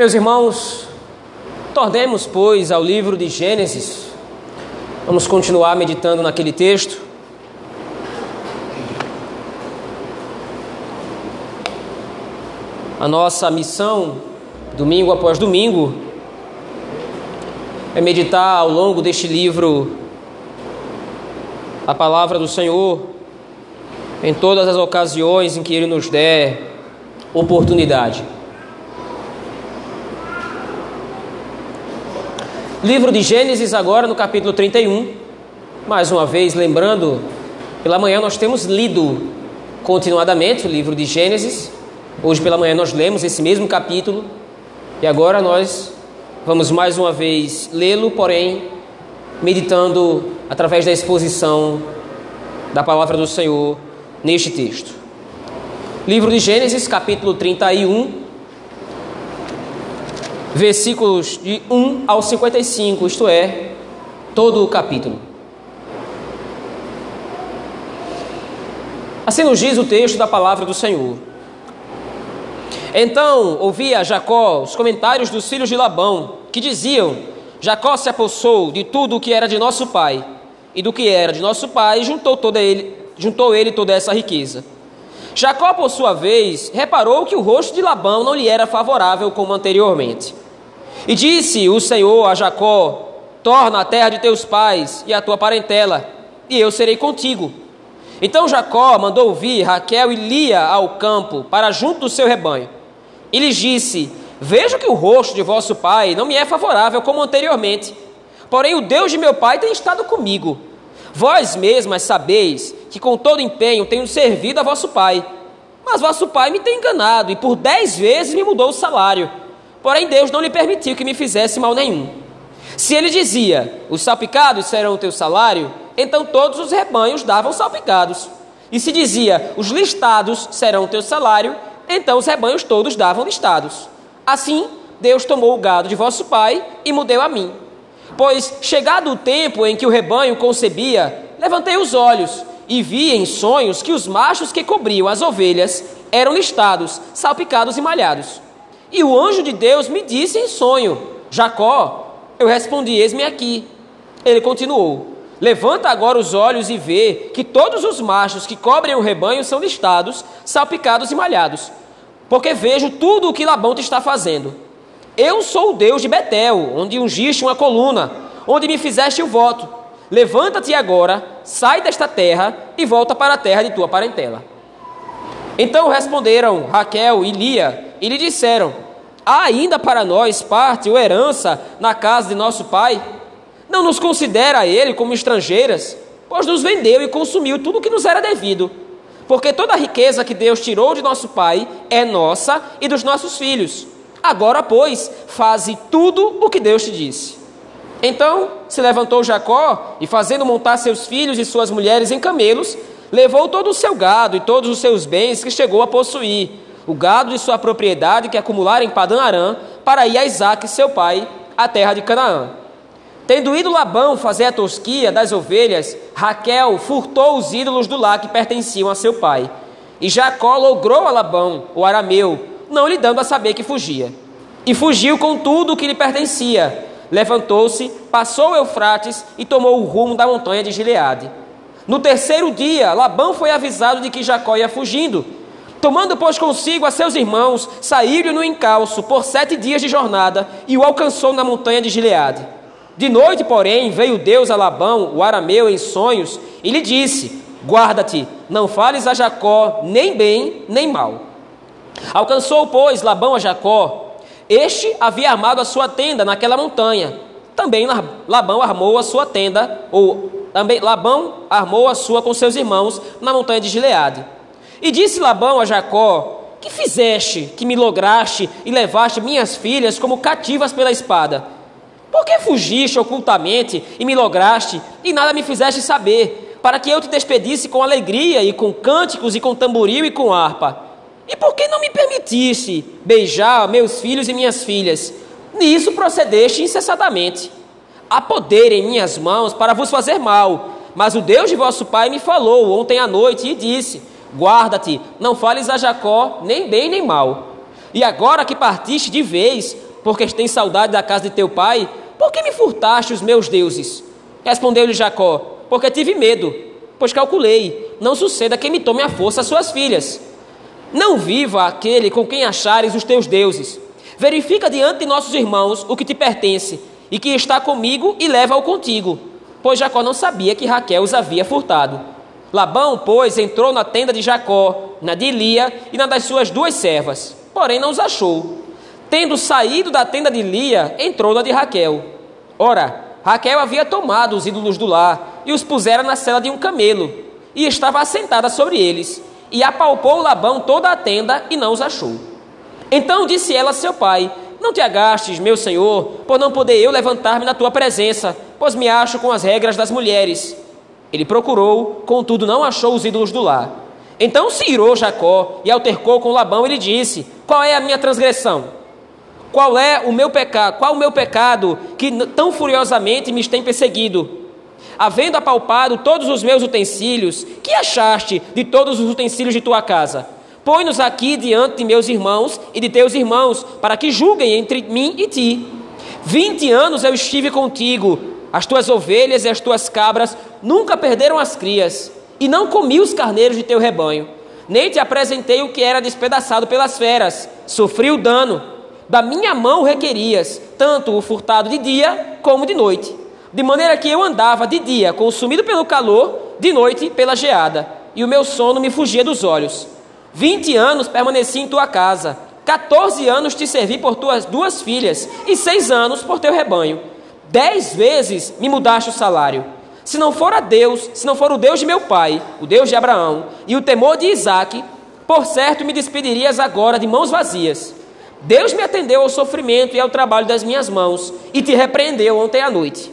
Meus irmãos, tornemos, pois, ao livro de Gênesis. Vamos continuar meditando naquele texto. A nossa missão, domingo após domingo, é meditar ao longo deste livro a palavra do Senhor em todas as ocasiões em que Ele nos der oportunidade. Livro de Gênesis, agora no capítulo 31. Mais uma vez, lembrando, pela manhã nós temos lido continuadamente o livro de Gênesis. Hoje pela manhã nós lemos esse mesmo capítulo. E agora nós vamos mais uma vez lê-lo, porém, meditando através da exposição da palavra do Senhor neste texto. Livro de Gênesis, capítulo 31, versículos de 1 ao 55, isto é, todo o capítulo. Assim nos diz o texto da palavra do Senhor. Então ouvia Jacó os comentários dos filhos de Labão, que diziam: Jacó se apossou de tudo o que era de nosso pai, e do que era de nosso pai juntou, toda ele, juntou ele toda essa riqueza. Jacó, por sua vez, reparou que o rosto de Labão não lhe era favorável como anteriormente. E disse o Senhor a Jacó: Torna a terra de teus pais e a tua parentela, e eu serei contigo. Então Jacó mandou vir Raquel e Lia ao campo, para junto do seu rebanho. E lhes disse: Vejo que o rosto de vosso pai não me é favorável como anteriormente. Porém, o Deus de meu pai tem estado comigo. Vós mesmas sabeis que com todo empenho tenho servido a vosso pai. Mas vosso pai me tem enganado e por dez vezes me mudou o salário. Porém, Deus não lhe permitiu que me fizesse mal nenhum. Se ele dizia: Os salpicados serão o teu salário, então todos os rebanhos davam salpicados. E se dizia: Os listados serão o teu salário, então os rebanhos todos davam listados. Assim, Deus tomou o gado de vosso pai e mudeu a mim. Pois, chegado o tempo em que o rebanho concebia, levantei os olhos e vi em sonhos que os machos que cobriam as ovelhas eram listados, salpicados e malhados. E o anjo de Deus me disse em sonho: Jacó. Eu respondi: Eis-me aqui. Ele continuou: Levanta agora os olhos e vê que todos os machos que cobrem o rebanho são listados, salpicados e malhados. Porque vejo tudo o que Labão te está fazendo. Eu sou o Deus de Betel, onde ungiste uma coluna, onde me fizeste o voto. Levanta-te agora, sai desta terra e volta para a terra de tua parentela. Então responderam Raquel e Lia e lhe disseram: Há ainda para nós parte ou herança na casa de nosso pai? Não nos considera ele como estrangeiras, pois nos vendeu e consumiu tudo o que nos era devido. Porque toda a riqueza que Deus tirou de nosso pai é nossa e dos nossos filhos. Agora, pois, faze tudo o que Deus te disse. Então se levantou Jacó e, fazendo montar seus filhos e suas mulheres em camelos, levou todo o seu gado e todos os seus bens que chegou a possuir o gado de sua propriedade que acumulara em Padã Arã, para ir a Isaac, seu pai, à terra de Canaã. Tendo ido Labão fazer a tosquia das ovelhas, Raquel furtou os ídolos do lar que pertenciam a seu pai. E Jacó logrou a Labão, o arameu, não lhe dando a saber que fugia. E fugiu com tudo o que lhe pertencia. Levantou-se, passou o Eufrates e tomou o rumo da montanha de Gileade. No terceiro dia, Labão foi avisado de que Jacó ia fugindo Tomando, pois, consigo a seus irmãos, saiu-lhe no encalço por sete dias de jornada e o alcançou na montanha de Gileade. De noite, porém, veio Deus a Labão, o arameu, em sonhos, e lhe disse: Guarda-te, não fales a Jacó nem bem nem mal. Alcançou, pois, Labão a Jacó. Este havia armado a sua tenda naquela montanha. Também Labão armou a sua tenda, ou também Labão armou a sua com seus irmãos na montanha de Gileade. E disse Labão a Jacó: Que fizeste que me lograste e levaste minhas filhas como cativas pela espada? Por que fugiste ocultamente e me lograste e nada me fizeste saber, para que eu te despedisse com alegria e com cânticos e com tamboril e com harpa? E por que não me permitiste beijar meus filhos e minhas filhas? Nisso procedeste incessadamente. Há poder em minhas mãos para vos fazer mal, mas o Deus de vosso pai me falou ontem à noite e disse: Guarda-te, não fales a Jacó nem bem nem mal. E agora que partiste de vez, porque tens saudade da casa de teu pai? Por que me furtaste os meus deuses? Respondeu-lhe Jacó: Porque tive medo, pois calculei, não suceda que me tome à força as suas filhas. Não viva aquele com quem achares os teus deuses. Verifica diante de nossos irmãos o que te pertence, e que está comigo, e leva-o contigo. Pois Jacó não sabia que Raquel os havia furtado. Labão, pois, entrou na tenda de Jacó, na de Lia e na das suas duas servas, porém não os achou. Tendo saído da tenda de Lia, entrou na de Raquel. Ora, Raquel havia tomado os ídolos do lar e os pusera na cela de um camelo, e estava assentada sobre eles, e apalpou Labão toda a tenda e não os achou. Então disse ela a seu pai: Não te agastes, meu senhor, por não poder eu levantar-me na tua presença, pois me acho com as regras das mulheres. Ele procurou, contudo não achou os ídolos do lar. Então se irou Jacó e altercou com Labão e lhe disse: Qual é a minha transgressão? Qual é o meu pecado? Qual o meu pecado que tão furiosamente me tem perseguido? Havendo apalpado todos os meus utensílios, que achaste de todos os utensílios de tua casa? Põe-nos aqui diante de meus irmãos e de teus irmãos, para que julguem entre mim e ti. Vinte anos eu estive contigo, as tuas ovelhas e as tuas cabras nunca perderam as crias, e não comi os carneiros de teu rebanho, nem te apresentei o que era despedaçado pelas feras, sofri o dano. Da minha mão requerias, tanto o furtado de dia como de noite, de maneira que eu andava de dia consumido pelo calor, de noite pela geada, e o meu sono me fugia dos olhos. Vinte anos permaneci em tua casa, quatorze anos te servi por tuas duas filhas, e seis anos por teu rebanho. Dez vezes me mudaste o salário. Se não for a Deus, se não for o Deus de meu pai, o Deus de Abraão, e o temor de Isaque, por certo me despedirias agora de mãos vazias. Deus me atendeu ao sofrimento e ao trabalho das minhas mãos, e te repreendeu ontem à noite.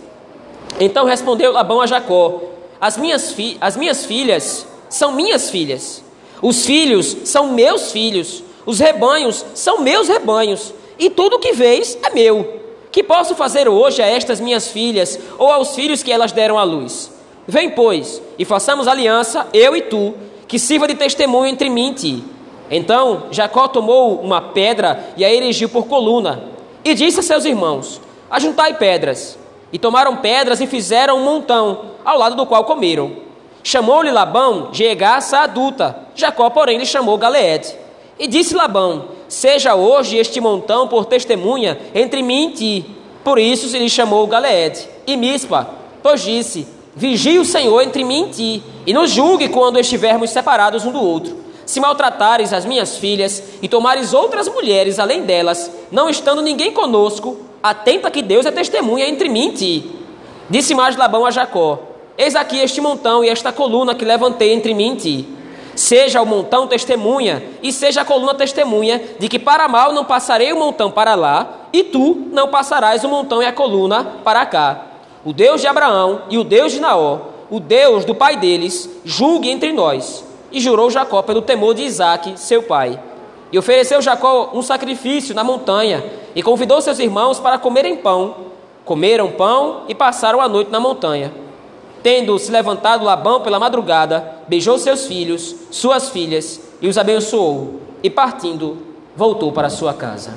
Então respondeu Labão a Jacó: As minhas, fi as minhas filhas são minhas filhas, os filhos são meus filhos, os rebanhos são meus rebanhos, e tudo o que vês é meu. Que posso fazer hoje a estas minhas filhas ou aos filhos que elas deram à luz? Vem, pois, e façamos aliança, eu e tu, que sirva de testemunho entre mim e ti. Então Jacó tomou uma pedra e a erigiu por coluna, e disse a seus irmãos: Ajuntai pedras. E tomaram pedras e fizeram um montão, ao lado do qual comeram. Chamou-lhe Labão Jegaça adulta, Jacó, porém, lhe chamou Galeede. E disse Labão: Seja hoje este montão por testemunha entre mim e ti. Por isso se lhe chamou Galeede. E Mispa, pois disse: Vigie o Senhor entre mim e ti, e nos julgue quando estivermos separados um do outro. Se maltratares as minhas filhas e tomares outras mulheres além delas, não estando ninguém conosco, atenta que Deus é testemunha entre mim e ti. Disse mais Labão a Jacó: Eis aqui este montão e esta coluna que levantei entre mim e ti. Seja o montão testemunha, e seja a coluna testemunha, de que para mal não passarei o montão para lá, e tu não passarás o montão e a coluna para cá. O Deus de Abraão e o Deus de Naó, o Deus do pai deles, julgue entre nós. E jurou Jacó pelo temor de Isaque, seu pai. E ofereceu Jacó um sacrifício na montanha, e convidou seus irmãos para comerem pão. Comeram pão e passaram a noite na montanha. Tendo se levantado Labão pela madrugada, beijou seus filhos, suas filhas e os abençoou, e partindo, voltou para sua casa.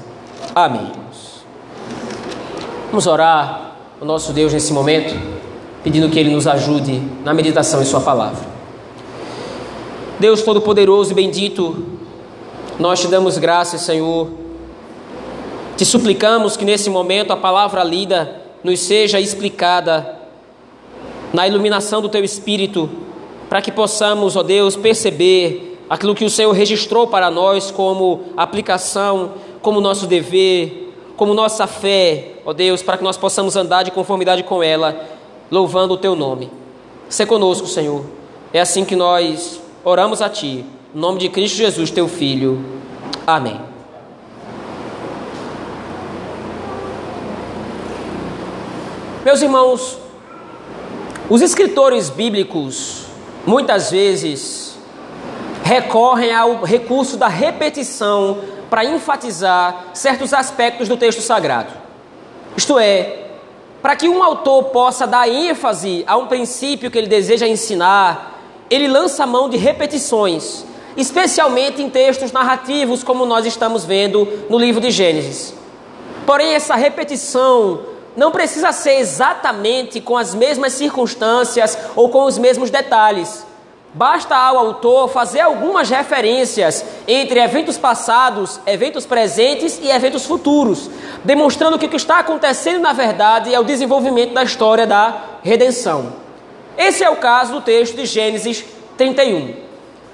Amém. Vamos orar o nosso Deus nesse momento, pedindo que Ele nos ajude na meditação em Sua palavra. Deus Todo-Poderoso e bendito, nós te damos graças, Senhor. Te suplicamos que nesse momento a palavra lida nos seja explicada na iluminação do Teu Espírito, para que possamos, ó Deus, perceber aquilo que o Senhor registrou para nós como aplicação, como nosso dever, como nossa fé, ó Deus, para que nós possamos andar de conformidade com ela, louvando o Teu nome. Se conosco, Senhor. É assim que nós oramos a Ti, em nome de Cristo Jesus, Teu Filho. Amém. Meus irmãos, os escritores bíblicos muitas vezes recorrem ao recurso da repetição para enfatizar certos aspectos do texto sagrado. Isto é, para que um autor possa dar ênfase a um princípio que ele deseja ensinar, ele lança mão de repetições, especialmente em textos narrativos, como nós estamos vendo no livro de Gênesis. Porém, essa repetição não precisa ser exatamente com as mesmas circunstâncias ou com os mesmos detalhes. Basta ao autor fazer algumas referências entre eventos passados, eventos presentes e eventos futuros, demonstrando que o que está acontecendo na verdade é o desenvolvimento da história da redenção. Esse é o caso do texto de Gênesis 31.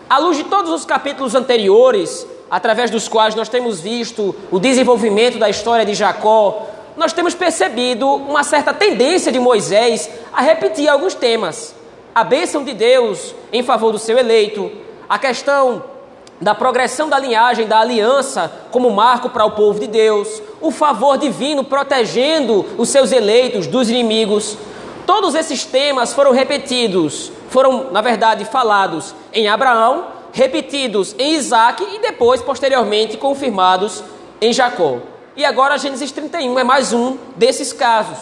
À luz de todos os capítulos anteriores, através dos quais nós temos visto o desenvolvimento da história de Jacó, nós temos percebido uma certa tendência de Moisés a repetir alguns temas. A bênção de Deus em favor do seu eleito, a questão da progressão da linhagem, da aliança como marco para o povo de Deus, o favor divino protegendo os seus eleitos dos inimigos. Todos esses temas foram repetidos, foram, na verdade, falados em Abraão, repetidos em Isaac e depois, posteriormente, confirmados em Jacó. E agora Gênesis 31 é mais um desses casos.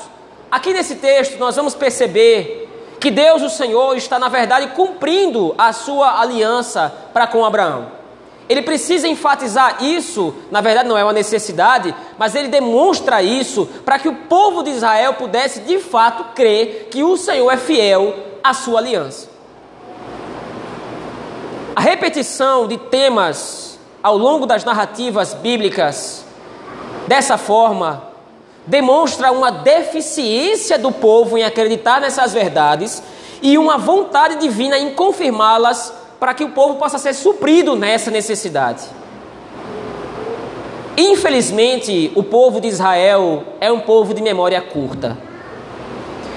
Aqui nesse texto nós vamos perceber que Deus, o Senhor, está na verdade cumprindo a sua aliança para com Abraão. Ele precisa enfatizar isso, na verdade não é uma necessidade, mas ele demonstra isso para que o povo de Israel pudesse de fato crer que o Senhor é fiel à sua aliança. A repetição de temas ao longo das narrativas bíblicas Dessa forma, demonstra uma deficiência do povo em acreditar nessas verdades e uma vontade divina em confirmá-las para que o povo possa ser suprido nessa necessidade. Infelizmente, o povo de Israel é um povo de memória curta.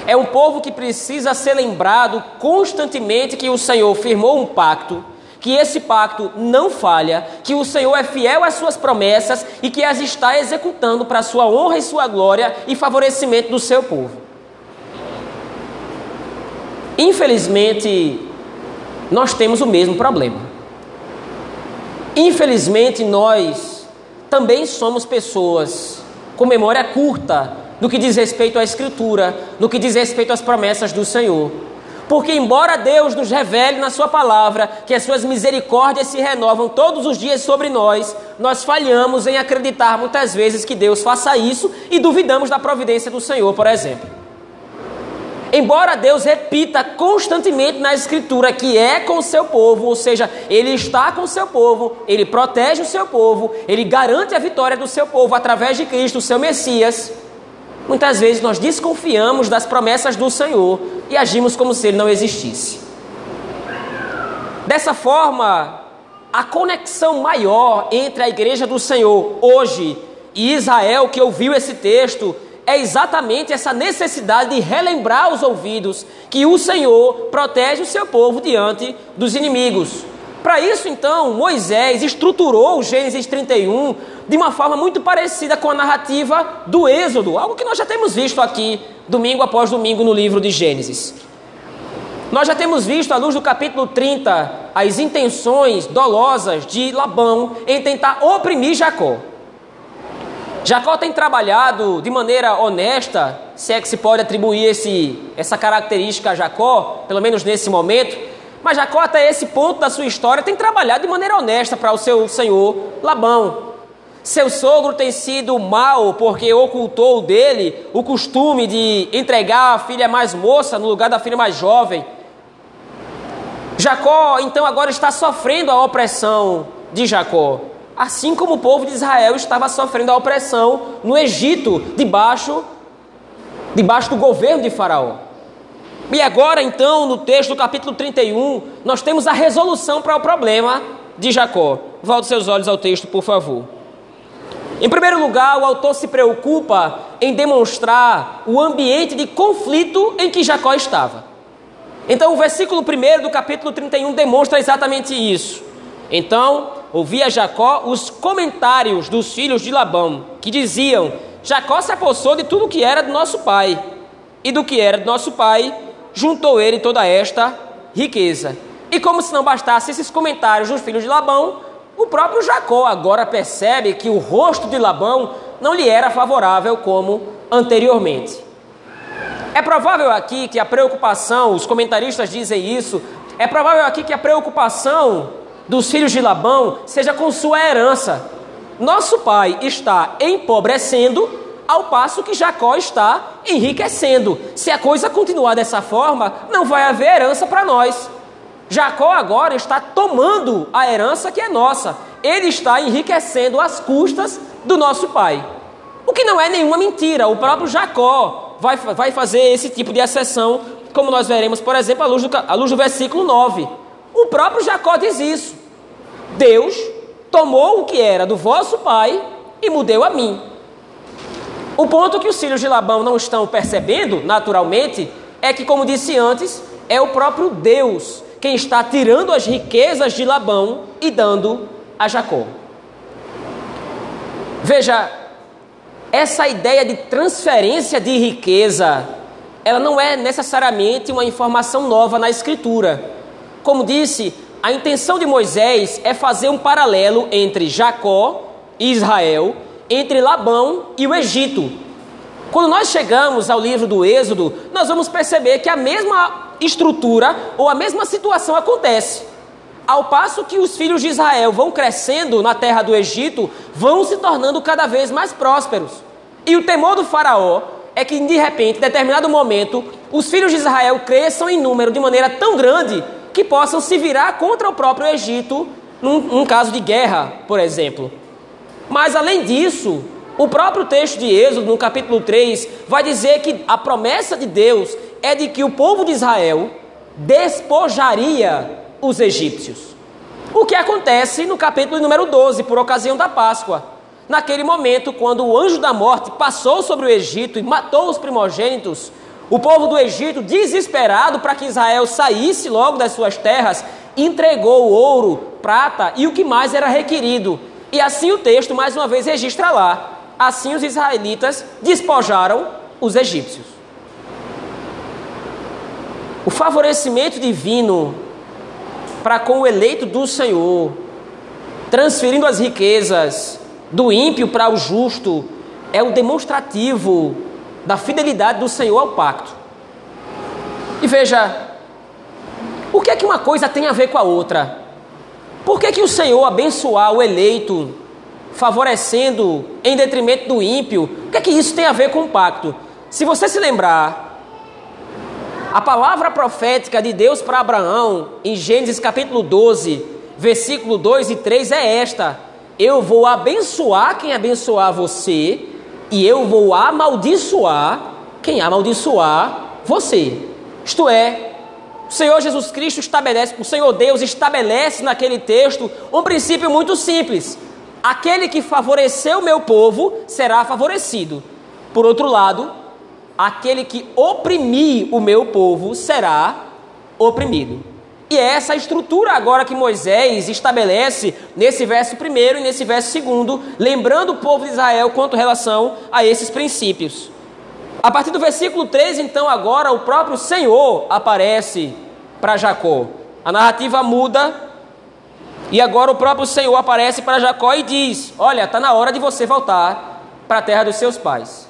É um povo que precisa ser lembrado constantemente que o Senhor firmou um pacto que esse pacto não falha, que o Senhor é fiel às suas promessas e que as está executando para sua honra e sua glória e favorecimento do seu povo. Infelizmente, nós temos o mesmo problema. Infelizmente, nós também somos pessoas com memória curta no que diz respeito à Escritura, no que diz respeito às promessas do Senhor. Porque, embora Deus nos revele na Sua palavra que as Suas misericórdias se renovam todos os dias sobre nós, nós falhamos em acreditar muitas vezes que Deus faça isso e duvidamos da providência do Senhor, por exemplo. Embora Deus repita constantemente na Escritura que é com o seu povo, ou seja, Ele está com o seu povo, Ele protege o seu povo, Ele garante a vitória do seu povo através de Cristo, o seu Messias. Muitas vezes nós desconfiamos das promessas do Senhor e agimos como se ele não existisse. Dessa forma, a conexão maior entre a igreja do Senhor hoje e Israel que ouviu esse texto é exatamente essa necessidade de relembrar os ouvidos que o Senhor protege o seu povo diante dos inimigos. Para isso, então, Moisés estruturou o Gênesis 31 de uma forma muito parecida com a narrativa do Êxodo, algo que nós já temos visto aqui, domingo após domingo, no livro de Gênesis. Nós já temos visto, à luz do capítulo 30, as intenções dolosas de Labão em tentar oprimir Jacó. Jacó tem trabalhado de maneira honesta, se é que se pode atribuir esse, essa característica a Jacó, pelo menos nesse momento, mas Jacó, até esse ponto da sua história, tem trabalhado de maneira honesta para o seu senhor Labão. Seu sogro tem sido mau porque ocultou dele o costume de entregar a filha mais moça no lugar da filha mais jovem. Jacó, então, agora está sofrendo a opressão de Jacó, assim como o povo de Israel estava sofrendo a opressão no Egito, debaixo, debaixo do governo de Faraó. E agora, então, no texto do capítulo 31, nós temos a resolução para o problema de Jacó. Volte seus olhos ao texto, por favor. Em primeiro lugar, o autor se preocupa em demonstrar o ambiente de conflito em que Jacó estava. Então, o versículo 1 do capítulo 31 demonstra exatamente isso. Então, ouvia Jacó os comentários dos filhos de Labão, que diziam: Jacó se apossou de tudo que era do nosso pai, e do que era do nosso pai, juntou ele toda esta riqueza. E como se não bastasse esses comentários dos filhos de Labão, o próprio Jacó agora percebe que o rosto de Labão não lhe era favorável como anteriormente. É provável aqui que a preocupação, os comentaristas dizem isso, é provável aqui que a preocupação dos filhos de Labão seja com sua herança. nosso pai está empobrecendo, ao passo que Jacó está enriquecendo. Se a coisa continuar dessa forma, não vai haver herança para nós. Jacó agora está tomando a herança que é nossa. Ele está enriquecendo às custas do nosso pai. O que não é nenhuma mentira. O próprio Jacó vai, vai fazer esse tipo de exceção, como nós veremos, por exemplo, à luz, do, à luz do versículo 9. O próprio Jacó diz isso. Deus tomou o que era do vosso pai e mudeu a mim. O ponto que os filhos de Labão não estão percebendo, naturalmente, é que, como disse antes, é o próprio Deus quem está tirando as riquezas de Labão e dando a Jacó. Veja, essa ideia de transferência de riqueza, ela não é necessariamente uma informação nova na Escritura. Como disse, a intenção de Moisés é fazer um paralelo entre Jacó e Israel, entre Labão e o Egito. Quando nós chegamos ao livro do Êxodo, nós vamos perceber que a mesma estrutura ou a mesma situação acontece. Ao passo que os filhos de Israel vão crescendo na terra do Egito, vão se tornando cada vez mais prósperos. E o temor do Faraó é que, de repente, em determinado momento, os filhos de Israel cresçam em número de maneira tão grande que possam se virar contra o próprio Egito num, num caso de guerra, por exemplo. Mas, além disso, o próprio texto de Êxodo, no capítulo 3, vai dizer que a promessa de Deus é de que o povo de Israel despojaria os egípcios. O que acontece no capítulo número 12, por ocasião da Páscoa. Naquele momento, quando o anjo da morte passou sobre o Egito e matou os primogênitos, o povo do Egito, desesperado para que Israel saísse logo das suas terras, entregou ouro, prata e o que mais era requerido. E assim o texto mais uma vez registra lá. Assim os israelitas despojaram os egípcios. O favorecimento divino para com o eleito do Senhor, transferindo as riquezas do ímpio para o justo, é o demonstrativo da fidelidade do Senhor ao pacto. E veja, o que é que uma coisa tem a ver com a outra? Por que, que o Senhor abençoar o eleito, favorecendo em detrimento do ímpio? O que é que isso tem a ver com o pacto? Se você se lembrar, a palavra profética de Deus para Abraão, em Gênesis capítulo 12, versículo 2 e 3, é esta: Eu vou abençoar quem abençoar você, e eu vou amaldiçoar quem amaldiçoar você. Isto é, o Senhor Jesus Cristo estabelece, o Senhor Deus estabelece naquele texto um princípio muito simples: aquele que favoreceu o meu povo será favorecido. Por outro lado, aquele que oprimir o meu povo será oprimido. E é essa estrutura agora que Moisés estabelece nesse verso primeiro e nesse verso segundo, lembrando o povo de Israel quanto relação a esses princípios. A partir do versículo 3, então, agora o próprio Senhor aparece para Jacó. A narrativa muda e agora o próprio Senhor aparece para Jacó e diz: Olha, está na hora de você voltar para a terra dos seus pais.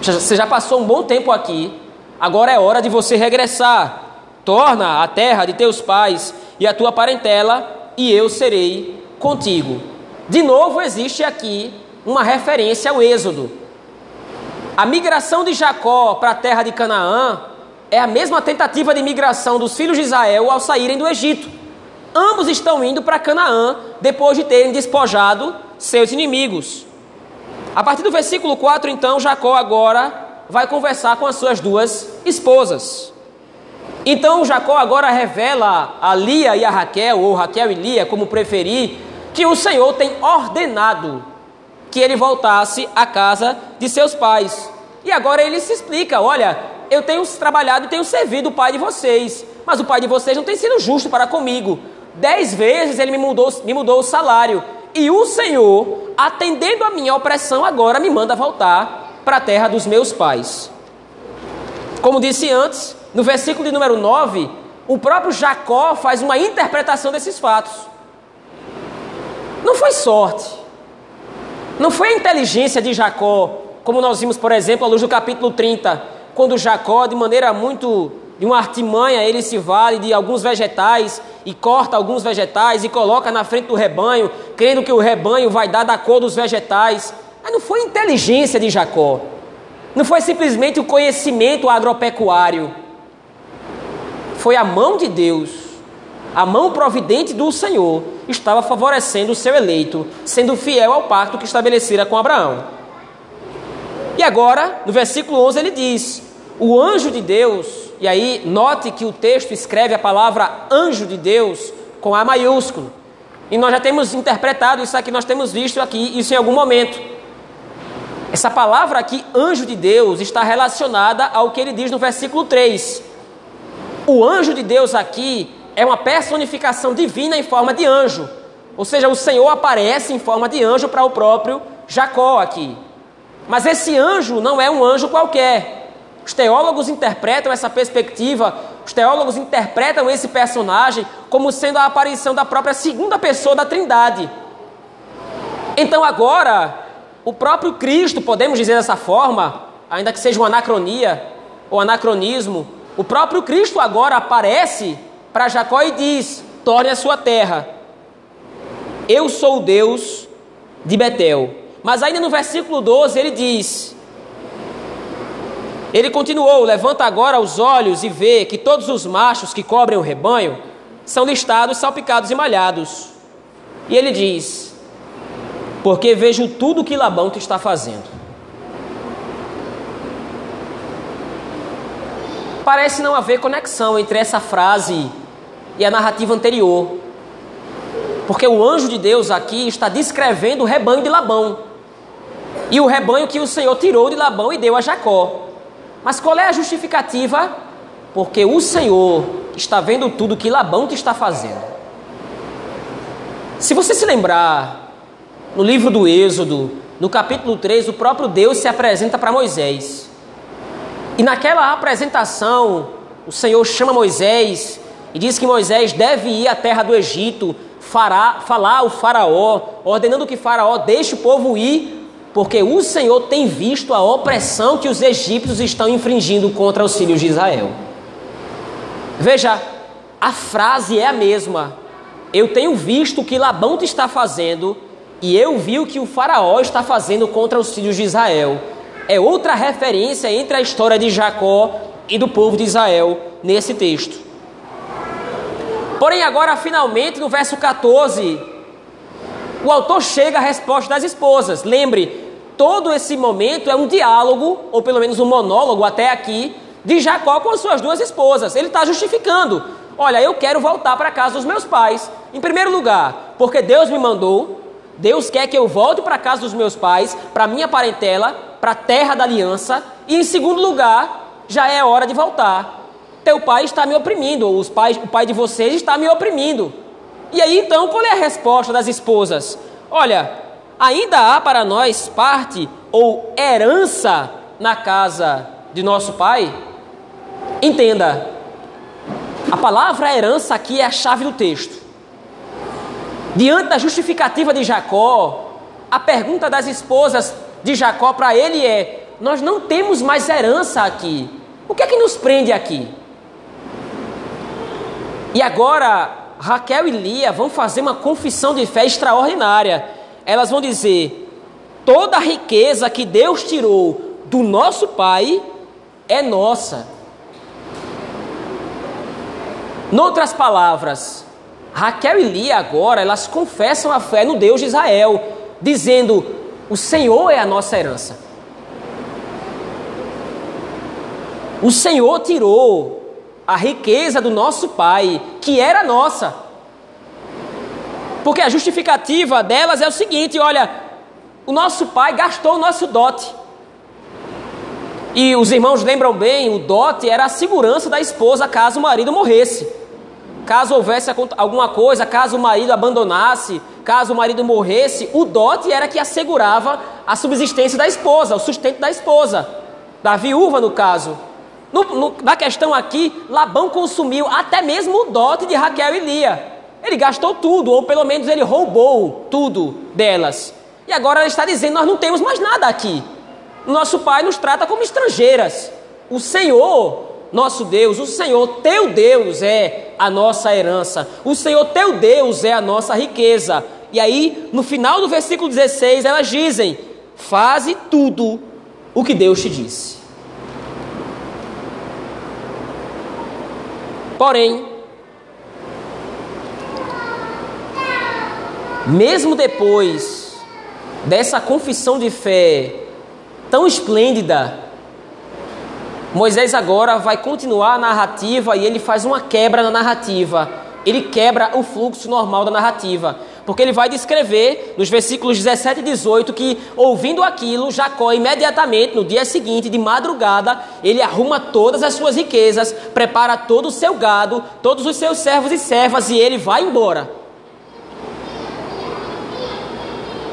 Você já passou um bom tempo aqui, agora é hora de você regressar. Torna a terra de teus pais e a tua parentela, e eu serei contigo. De novo, existe aqui uma referência ao Êxodo. A migração de Jacó para a terra de Canaã é a mesma tentativa de migração dos filhos de Israel ao saírem do Egito. Ambos estão indo para Canaã depois de terem despojado seus inimigos. A partir do versículo 4, então, Jacó agora vai conversar com as suas duas esposas. Então Jacó agora revela a Lia e a Raquel, ou Raquel e Lia, como preferir, que o Senhor tem ordenado que ele voltasse à casa de seus pais. E agora ele se explica: olha, eu tenho trabalhado e tenho servido o pai de vocês, mas o pai de vocês não tem sido justo para comigo. Dez vezes ele me mudou, me mudou o salário. E o Senhor, atendendo a minha opressão, agora me manda voltar para a terra dos meus pais. Como disse antes, no versículo de número 9, o próprio Jacó faz uma interpretação desses fatos. Não foi sorte, não foi a inteligência de Jacó, como nós vimos, por exemplo, à luz do capítulo 30, quando Jacó, de maneira muito de uma artimanha, ele se vale de alguns vegetais e corta alguns vegetais e coloca na frente do rebanho, crendo que o rebanho vai dar da cor dos vegetais. Mas não foi inteligência de Jacó. Não foi simplesmente o conhecimento agropecuário. Foi a mão de Deus, a mão providente do Senhor, estava favorecendo o seu eleito, sendo fiel ao pacto que estabelecera com Abraão. E agora, no versículo 11, ele diz: O anjo de Deus, e aí note que o texto escreve a palavra anjo de Deus com A maiúsculo. E nós já temos interpretado isso aqui, nós temos visto aqui isso em algum momento. Essa palavra aqui, anjo de Deus, está relacionada ao que ele diz no versículo 3. O anjo de Deus aqui é uma personificação divina em forma de anjo. Ou seja, o Senhor aparece em forma de anjo para o próprio Jacó aqui. Mas esse anjo não é um anjo qualquer. Os teólogos interpretam essa perspectiva, os teólogos interpretam esse personagem como sendo a aparição da própria segunda pessoa da Trindade. Então agora, o próprio Cristo, podemos dizer dessa forma, ainda que seja uma anacronia ou anacronismo, o próprio Cristo agora aparece para Jacó e diz: torne a sua terra. Eu sou o Deus de Betel. Mas ainda no versículo 12 ele diz: Ele continuou: Levanta agora os olhos e vê que todos os machos que cobrem o rebanho são listados, salpicados e malhados. E ele diz: Porque vejo tudo que Labão te está fazendo. Parece não haver conexão entre essa frase e a narrativa anterior. Porque o anjo de Deus aqui está descrevendo o rebanho de Labão. E o rebanho que o Senhor tirou de Labão e deu a Jacó. Mas qual é a justificativa? Porque o Senhor está vendo tudo que Labão te está fazendo. Se você se lembrar, no livro do Êxodo, no capítulo 3, o próprio Deus se apresenta para Moisés. E naquela apresentação, o Senhor chama Moisés e diz que Moisés deve ir à terra do Egito, fará, falar ao Faraó, ordenando que Faraó deixe o povo ir, porque o Senhor tem visto a opressão que os egípcios estão infringindo contra os filhos de Israel. Veja, a frase é a mesma. Eu tenho visto o que Labão te está fazendo, e eu vi o que o Faraó está fazendo contra os filhos de Israel. É outra referência entre a história de Jacó e do povo de Israel nesse texto. Porém, agora, finalmente, no verso 14, o autor chega à resposta das esposas. Lembre, todo esse momento é um diálogo, ou pelo menos um monólogo até aqui, de Jacó com as suas duas esposas. Ele está justificando. Olha, eu quero voltar para a casa dos meus pais. Em primeiro lugar, porque Deus me mandou, Deus quer que eu volte para a casa dos meus pais, para minha parentela, para a terra da aliança. E em segundo lugar, já é hora de voltar. Teu pai está me oprimindo, os pais, o pai de vocês está me oprimindo. E aí então, qual é a resposta das esposas? Olha, ainda há para nós parte ou herança na casa de nosso pai? Entenda, a palavra herança aqui é a chave do texto. Diante da justificativa de Jacó, a pergunta das esposas de Jacó para ele é: Nós não temos mais herança aqui. O que é que nos prende aqui? E agora, Raquel e Lia vão fazer uma confissão de fé extraordinária. Elas vão dizer: toda a riqueza que Deus tirou do nosso pai é nossa. Noutras palavras, Raquel e Lia agora elas confessam a fé no Deus de Israel, dizendo: o Senhor é a nossa herança. O Senhor tirou a riqueza do nosso pai, que era nossa. Porque a justificativa delas é o seguinte: olha, o nosso pai gastou o nosso dote. E os irmãos lembram bem, o dote era a segurança da esposa caso o marido morresse. Caso houvesse alguma coisa, caso o marido abandonasse, caso o marido morresse, o dote era que assegurava a subsistência da esposa, o sustento da esposa, da viúva no caso. No, no, na questão aqui, Labão consumiu até mesmo o dote de Raquel e Lia. Ele gastou tudo, ou pelo menos ele roubou tudo delas. E agora ele está dizendo: Nós não temos mais nada aqui. Nosso pai nos trata como estrangeiras. O Senhor nosso Deus, o Senhor teu Deus é a nossa herança, o Senhor teu Deus é a nossa riqueza. E aí, no final do versículo 16, elas dizem: Faze tudo o que Deus te disse. Porém, mesmo depois dessa confissão de fé tão esplêndida, Moisés agora vai continuar a narrativa e ele faz uma quebra na narrativa. Ele quebra o fluxo normal da narrativa. Porque ele vai descrever nos versículos 17 e 18 que, ouvindo aquilo, Jacó imediatamente, no dia seguinte, de madrugada, ele arruma todas as suas riquezas, prepara todo o seu gado, todos os seus servos e servas e ele vai embora.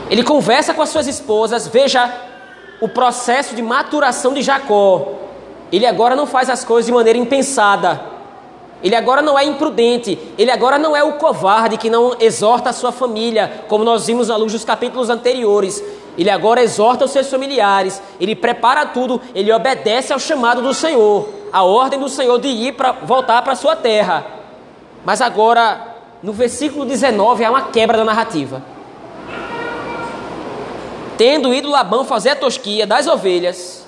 Ele conversa com as suas esposas, veja o processo de maturação de Jacó. Ele agora não faz as coisas de maneira impensada. Ele agora não é imprudente, ele agora não é o covarde que não exorta a sua família, como nós vimos à luz dos capítulos anteriores. Ele agora exorta os seus familiares, ele prepara tudo, ele obedece ao chamado do Senhor, a ordem do Senhor de ir para voltar para sua terra. Mas agora, no versículo 19, há uma quebra da narrativa. Tendo ido Labão fazer a tosquia das ovelhas,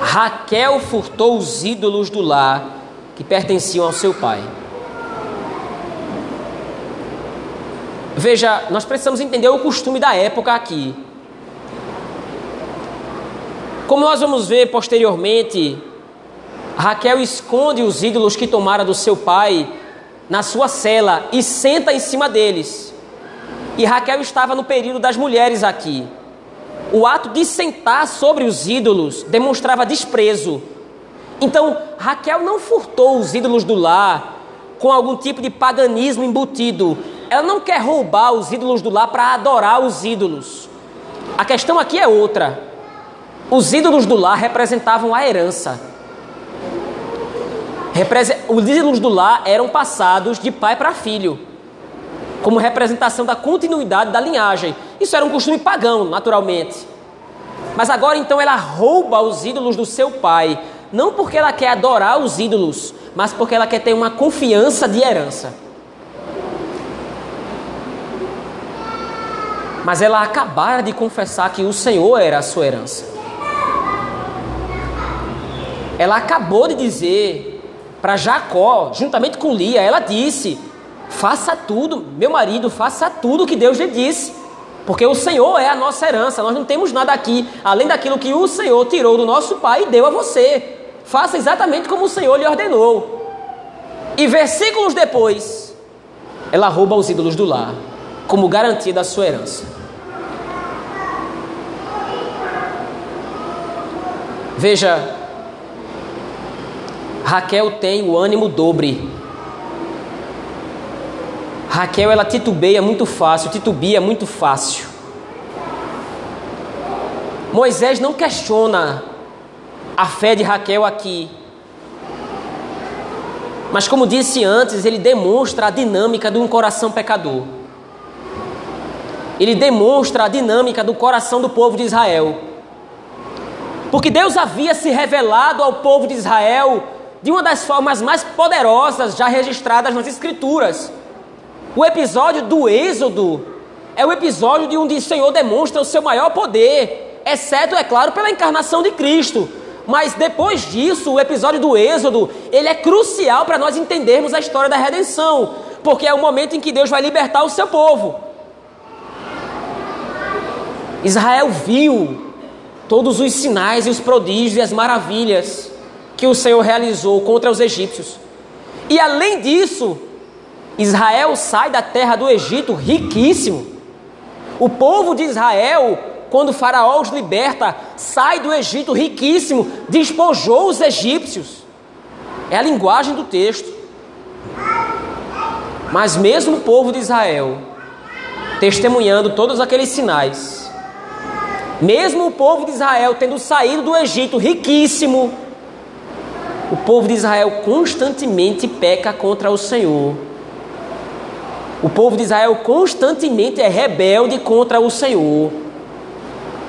Raquel furtou os ídolos do lar que pertenciam ao seu pai. Veja, nós precisamos entender o costume da época aqui. Como nós vamos ver posteriormente, Raquel esconde os ídolos que tomara do seu pai na sua cela e senta em cima deles. E Raquel estava no período das mulheres aqui. O ato de sentar sobre os ídolos demonstrava desprezo então, Raquel não furtou os ídolos do lar com algum tipo de paganismo embutido. Ela não quer roubar os ídolos do lar para adorar os ídolos. A questão aqui é outra. Os ídolos do lar representavam a herança. Os ídolos do lar eram passados de pai para filho, como representação da continuidade da linhagem. Isso era um costume pagão, naturalmente. Mas agora então ela rouba os ídolos do seu pai não porque ela quer adorar os ídolos, mas porque ela quer ter uma confiança de herança. Mas ela acabara de confessar que o Senhor era a sua herança. Ela acabou de dizer para Jacó, juntamente com Lia, ela disse: Faça tudo, meu marido, faça tudo que Deus lhe disse. Porque o Senhor é a nossa herança, nós não temos nada aqui, além daquilo que o Senhor tirou do nosso pai e deu a você faça exatamente como o Senhor lhe ordenou. E versículos depois, ela rouba os ídolos do lar, como garantia da sua herança. Veja, Raquel tem o ânimo dobre. Raquel ela titubeia muito fácil, titubia muito fácil. Moisés não questiona a fé de Raquel aqui. Mas, como disse antes, ele demonstra a dinâmica de um coração pecador. Ele demonstra a dinâmica do coração do povo de Israel. Porque Deus havia se revelado ao povo de Israel de uma das formas mais poderosas já registradas nas Escrituras. O episódio do Êxodo é o episódio de onde o Senhor demonstra o seu maior poder, exceto, é claro, pela encarnação de Cristo. Mas depois disso, o episódio do Êxodo, ele é crucial para nós entendermos a história da redenção, porque é o momento em que Deus vai libertar o seu povo. Israel viu todos os sinais e os prodígios e as maravilhas que o Senhor realizou contra os egípcios. E além disso, Israel sai da terra do Egito riquíssimo. O povo de Israel quando Faraó os liberta, sai do Egito riquíssimo, despojou os egípcios. É a linguagem do texto. Mas mesmo o povo de Israel, testemunhando todos aqueles sinais, mesmo o povo de Israel tendo saído do Egito riquíssimo, o povo de Israel constantemente peca contra o Senhor. O povo de Israel constantemente é rebelde contra o Senhor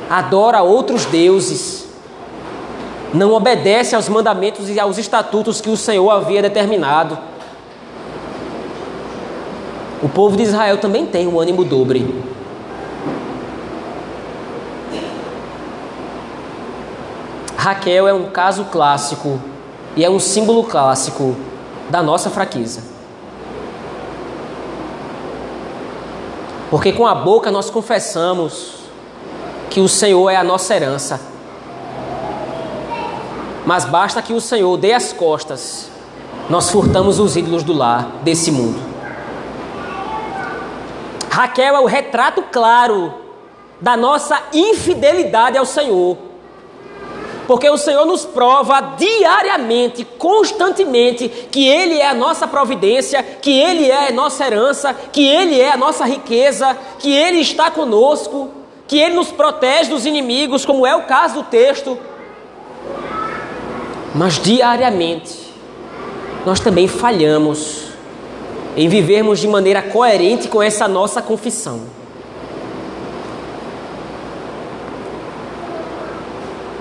adora outros deuses. não obedece aos mandamentos e aos estatutos que o Senhor havia determinado. O povo de Israel também tem um ânimo dobre. Raquel é um caso clássico e é um símbolo clássico da nossa fraqueza. Porque com a boca nós confessamos que o Senhor é a nossa herança. Mas basta que o Senhor dê as costas, nós furtamos os ídolos do lar desse mundo. Raquel é o retrato claro da nossa infidelidade ao Senhor. Porque o Senhor nos prova diariamente, constantemente, que Ele é a nossa providência, que Ele é a nossa herança, que Ele é a nossa riqueza, que Ele está conosco, que Ele nos protege dos inimigos, como é o caso do texto. Mas diariamente, nós também falhamos em vivermos de maneira coerente com essa nossa confissão.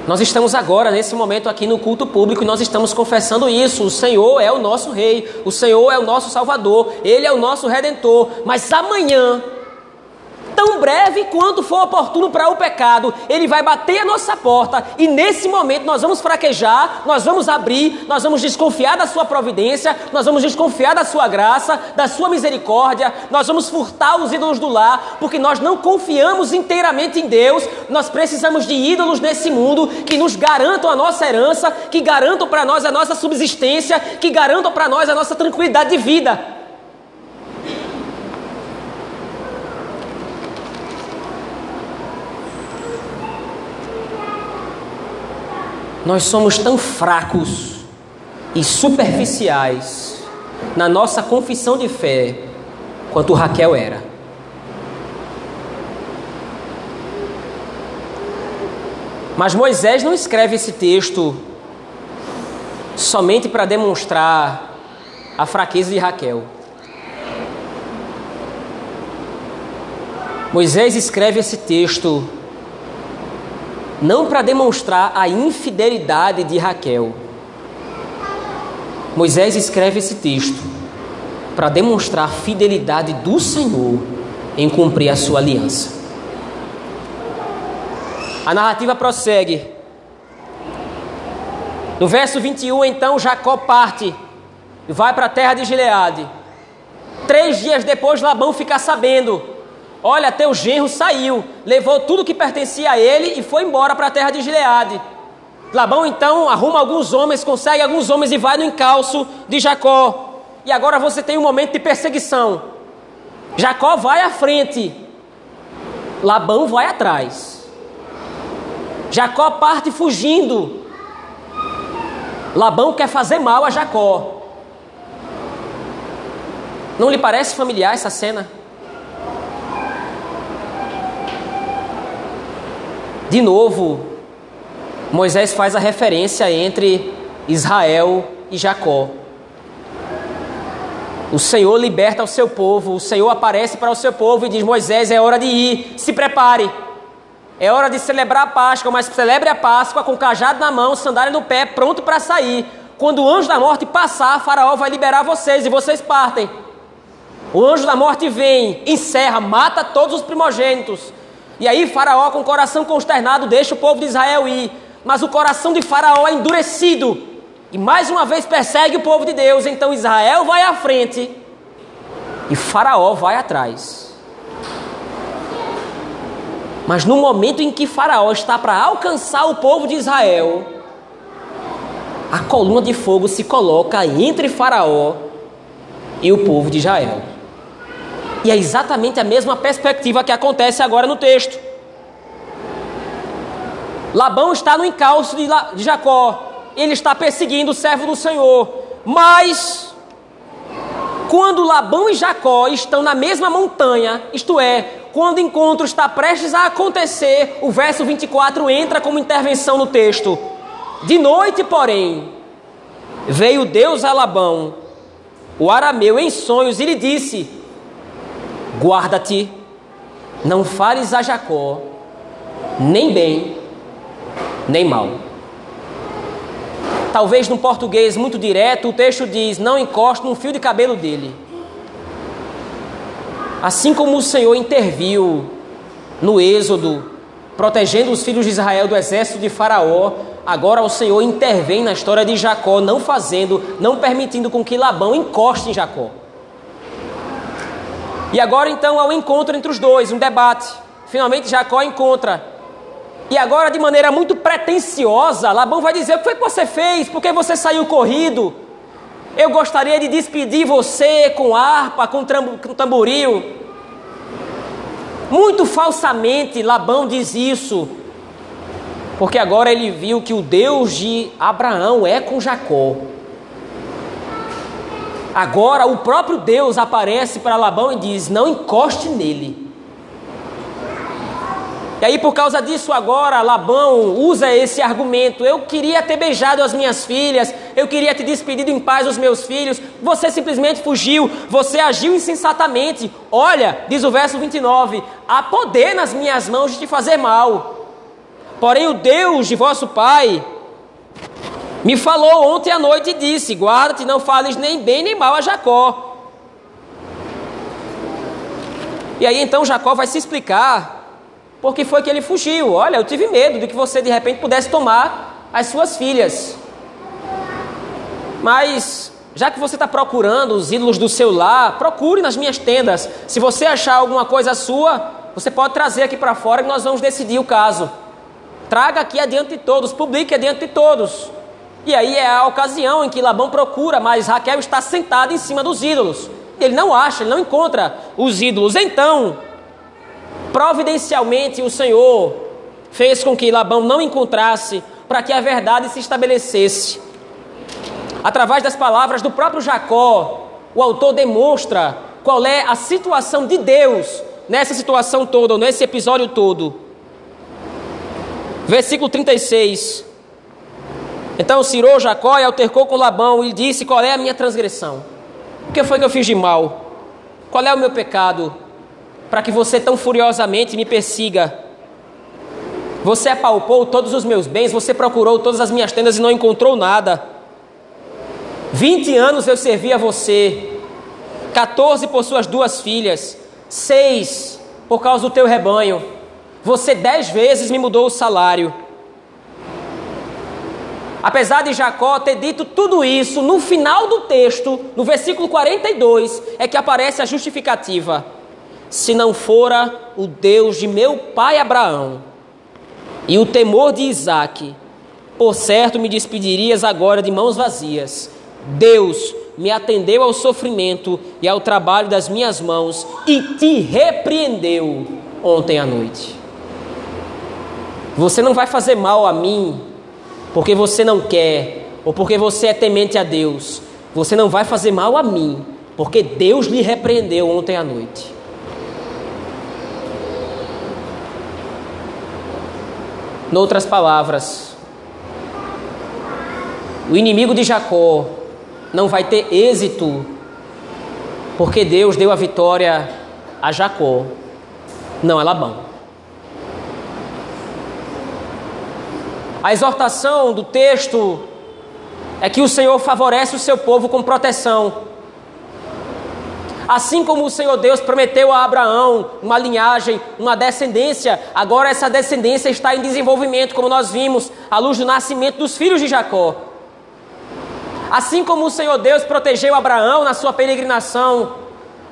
Nós estamos agora, nesse momento aqui no culto público, e nós estamos confessando isso. O Senhor é o nosso Rei, o Senhor é o nosso Salvador, Ele é o nosso Redentor. Mas amanhã, tão breve quanto for oportuno para o pecado, ele vai bater a nossa porta e nesse momento nós vamos fraquejar, nós vamos abrir, nós vamos desconfiar da sua providência, nós vamos desconfiar da sua graça, da sua misericórdia, nós vamos furtar os ídolos do lar, porque nós não confiamos inteiramente em Deus, nós precisamos de ídolos nesse mundo que nos garantam a nossa herança, que garantam para nós a nossa subsistência, que garantam para nós a nossa tranquilidade de vida. Nós somos tão fracos e superficiais na nossa confissão de fé quanto Raquel era. Mas Moisés não escreve esse texto somente para demonstrar a fraqueza de Raquel. Moisés escreve esse texto não para demonstrar a infidelidade de Raquel. Moisés escreve esse texto para demonstrar a fidelidade do Senhor em cumprir a sua aliança. A narrativa prossegue. No verso 21, então Jacó parte e vai para a terra de Gileade. Três dias depois, Labão fica sabendo Olha, teu genro saiu, levou tudo que pertencia a ele e foi embora para a terra de Gileade. Labão então arruma alguns homens, consegue alguns homens e vai no encalço de Jacó. E agora você tem um momento de perseguição. Jacó vai à frente, Labão vai atrás. Jacó parte fugindo. Labão quer fazer mal a Jacó. Não lhe parece familiar essa cena? De novo, Moisés faz a referência entre Israel e Jacó. O Senhor liberta o seu povo, o Senhor aparece para o seu povo e diz: Moisés, é hora de ir, se prepare. É hora de celebrar a Páscoa, mas celebre a Páscoa com cajado na mão, sandália no pé, pronto para sair. Quando o anjo da morte passar, Faraó vai liberar vocês e vocês partem. O anjo da morte vem, encerra, mata todos os primogênitos. E aí Faraó, com o coração consternado, deixa o povo de Israel ir. Mas o coração de Faraó é endurecido. E mais uma vez persegue o povo de Deus. Então Israel vai à frente e Faraó vai atrás. Mas no momento em que Faraó está para alcançar o povo de Israel, a coluna de fogo se coloca entre Faraó e o povo de Israel. E é exatamente a mesma perspectiva que acontece agora no texto. Labão está no encalço de, de Jacó, ele está perseguindo o servo do Senhor, mas quando Labão e Jacó estão na mesma montanha, isto é, quando o encontro está prestes a acontecer, o verso 24 entra como intervenção no texto. De noite, porém, veio Deus a Labão, o arameu, em sonhos, e lhe disse: Guarda-te, não fales a Jacó, nem bem, nem mal. Talvez num português muito direto, o texto diz: Não encoste num fio de cabelo dele. Assim como o Senhor interviu no Êxodo, protegendo os filhos de Israel do exército de Faraó, agora o Senhor intervém na história de Jacó, não fazendo, não permitindo com que Labão encoste em Jacó. E agora então há um encontro entre os dois, um debate. Finalmente Jacó encontra. E agora, de maneira muito pretensiosa, Labão vai dizer: O que foi que você fez? Por que você saiu corrido? Eu gostaria de despedir você com harpa, com tamboril. Muito falsamente, Labão diz isso, porque agora ele viu que o Deus de Abraão é com Jacó. Agora o próprio Deus aparece para Labão e diz: Não encoste nele. E aí, por causa disso, agora Labão usa esse argumento: Eu queria ter beijado as minhas filhas, eu queria ter despedido em paz os meus filhos. Você simplesmente fugiu, você agiu insensatamente. Olha, diz o verso 29, há poder nas minhas mãos de te fazer mal. Porém, o Deus de vosso pai me falou ontem à noite e disse: Guarda-te, não fales nem bem nem mal a Jacó. E aí então Jacó vai se explicar porque foi que ele fugiu. Olha, eu tive medo de que você de repente pudesse tomar as suas filhas. Mas já que você está procurando os ídolos do seu lar, procure nas minhas tendas. Se você achar alguma coisa sua, você pode trazer aqui para fora e nós vamos decidir o caso. Traga aqui adiante de todos, publique adiante de todos. E aí é a ocasião em que Labão procura, mas Raquel está sentada em cima dos ídolos. Ele não acha, ele não encontra os ídolos. Então, providencialmente o Senhor fez com que Labão não encontrasse para que a verdade se estabelecesse. Através das palavras do próprio Jacó, o autor demonstra qual é a situação de Deus nessa situação toda, nesse episódio todo. Versículo 36. Então cirou Jacó e altercou com Labão e disse: Qual é a minha transgressão? O que foi que eu fiz de mal? Qual é o meu pecado? Para que você tão furiosamente me persiga. Você apalpou todos os meus bens, você procurou todas as minhas tendas e não encontrou nada. 20 anos eu servi a você, 14 por suas duas filhas, 6 por causa do teu rebanho. Você dez vezes me mudou o salário. Apesar de Jacó ter dito tudo isso, no final do texto, no versículo 42, é que aparece a justificativa. Se não fora o Deus de meu pai Abraão e o temor de Isaque, por certo me despedirias agora de mãos vazias Deus me atendeu ao sofrimento e ao trabalho das minhas mãos e te repreendeu ontem à noite. Você não vai fazer mal a mim porque você não quer ou porque você é temente a Deus. Você não vai fazer mal a mim porque Deus lhe repreendeu ontem à noite. Noutras palavras, o inimigo de Jacó não vai ter êxito, porque Deus deu a vitória a Jacó, não a Labão. A exortação do texto é que o Senhor favorece o seu povo com proteção. Assim como o Senhor Deus prometeu a Abraão uma linhagem, uma descendência, agora essa descendência está em desenvolvimento, como nós vimos, à luz do nascimento dos filhos de Jacó. Assim como o Senhor Deus protegeu Abraão na sua peregrinação,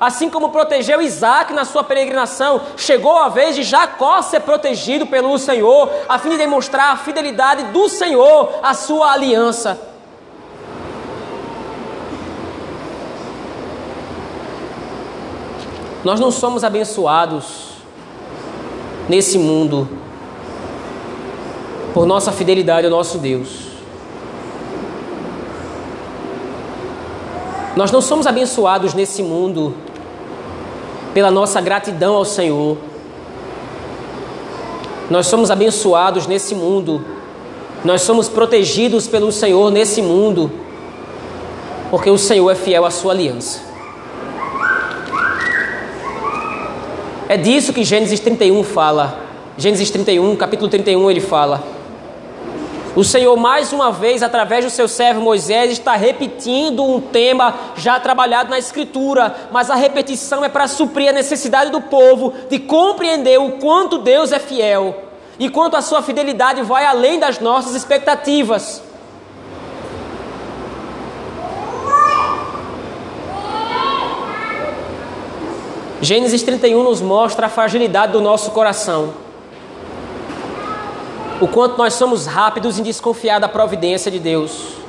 assim como protegeu Isaac na sua peregrinação, chegou a vez de Jacó ser protegido pelo Senhor, a fim de demonstrar a fidelidade do Senhor à sua aliança. Nós não somos abençoados nesse mundo por nossa fidelidade ao nosso Deus. Nós não somos abençoados nesse mundo pela nossa gratidão ao Senhor. Nós somos abençoados nesse mundo. Nós somos protegidos pelo Senhor nesse mundo. Porque o Senhor é fiel à sua aliança. É disso que Gênesis 31 fala. Gênesis 31, capítulo 31, ele fala: O Senhor, mais uma vez, através do seu servo Moisés, está repetindo um tema já trabalhado na Escritura, mas a repetição é para suprir a necessidade do povo de compreender o quanto Deus é fiel e quanto a sua fidelidade vai além das nossas expectativas. Gênesis 31 nos mostra a fragilidade do nosso coração o quanto nós somos rápidos em desconfiar da providência de Deus.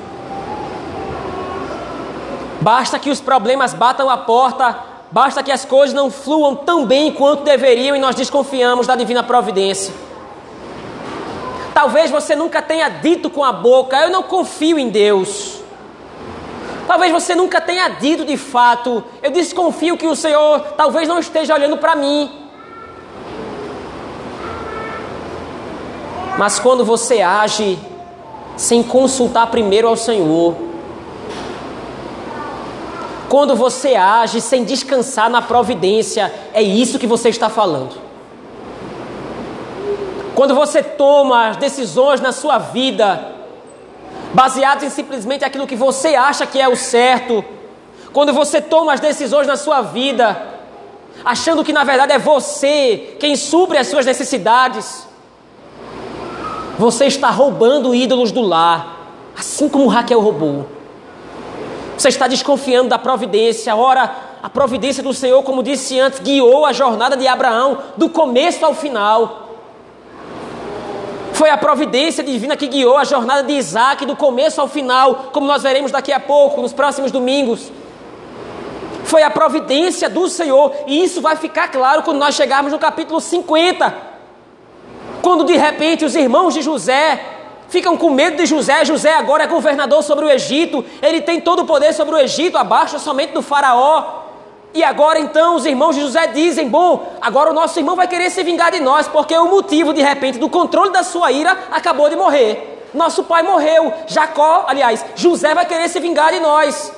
Basta que os problemas batam a porta, basta que as coisas não fluam tão bem quanto deveriam e nós desconfiamos da divina providência. Talvez você nunca tenha dito com a boca: Eu não confio em Deus. Talvez você nunca tenha dito de fato: Eu desconfio que o Senhor talvez não esteja olhando para mim. Mas quando você age sem consultar primeiro ao Senhor, quando você age sem descansar na providência, é isso que você está falando. Quando você toma as decisões na sua vida, baseadas em simplesmente aquilo que você acha que é o certo, quando você toma as decisões na sua vida, achando que na verdade é você quem supre as suas necessidades, você está roubando ídolos do lar, assim como Raquel roubou. Você está desconfiando da providência. Ora, a providência do Senhor, como disse antes, guiou a jornada de Abraão do começo ao final. Foi a providência divina que guiou a jornada de Isaac do começo ao final, como nós veremos daqui a pouco, nos próximos domingos. Foi a providência do Senhor, e isso vai ficar claro quando nós chegarmos no capítulo 50 quando de repente os irmãos de José ficam com medo de José, José agora é governador sobre o Egito, ele tem todo o poder sobre o Egito, abaixo somente do Faraó. E agora então os irmãos de José dizem: Bom, agora o nosso irmão vai querer se vingar de nós, porque o motivo de repente do controle da sua ira acabou de morrer. Nosso pai morreu, Jacó, aliás, José vai querer se vingar de nós.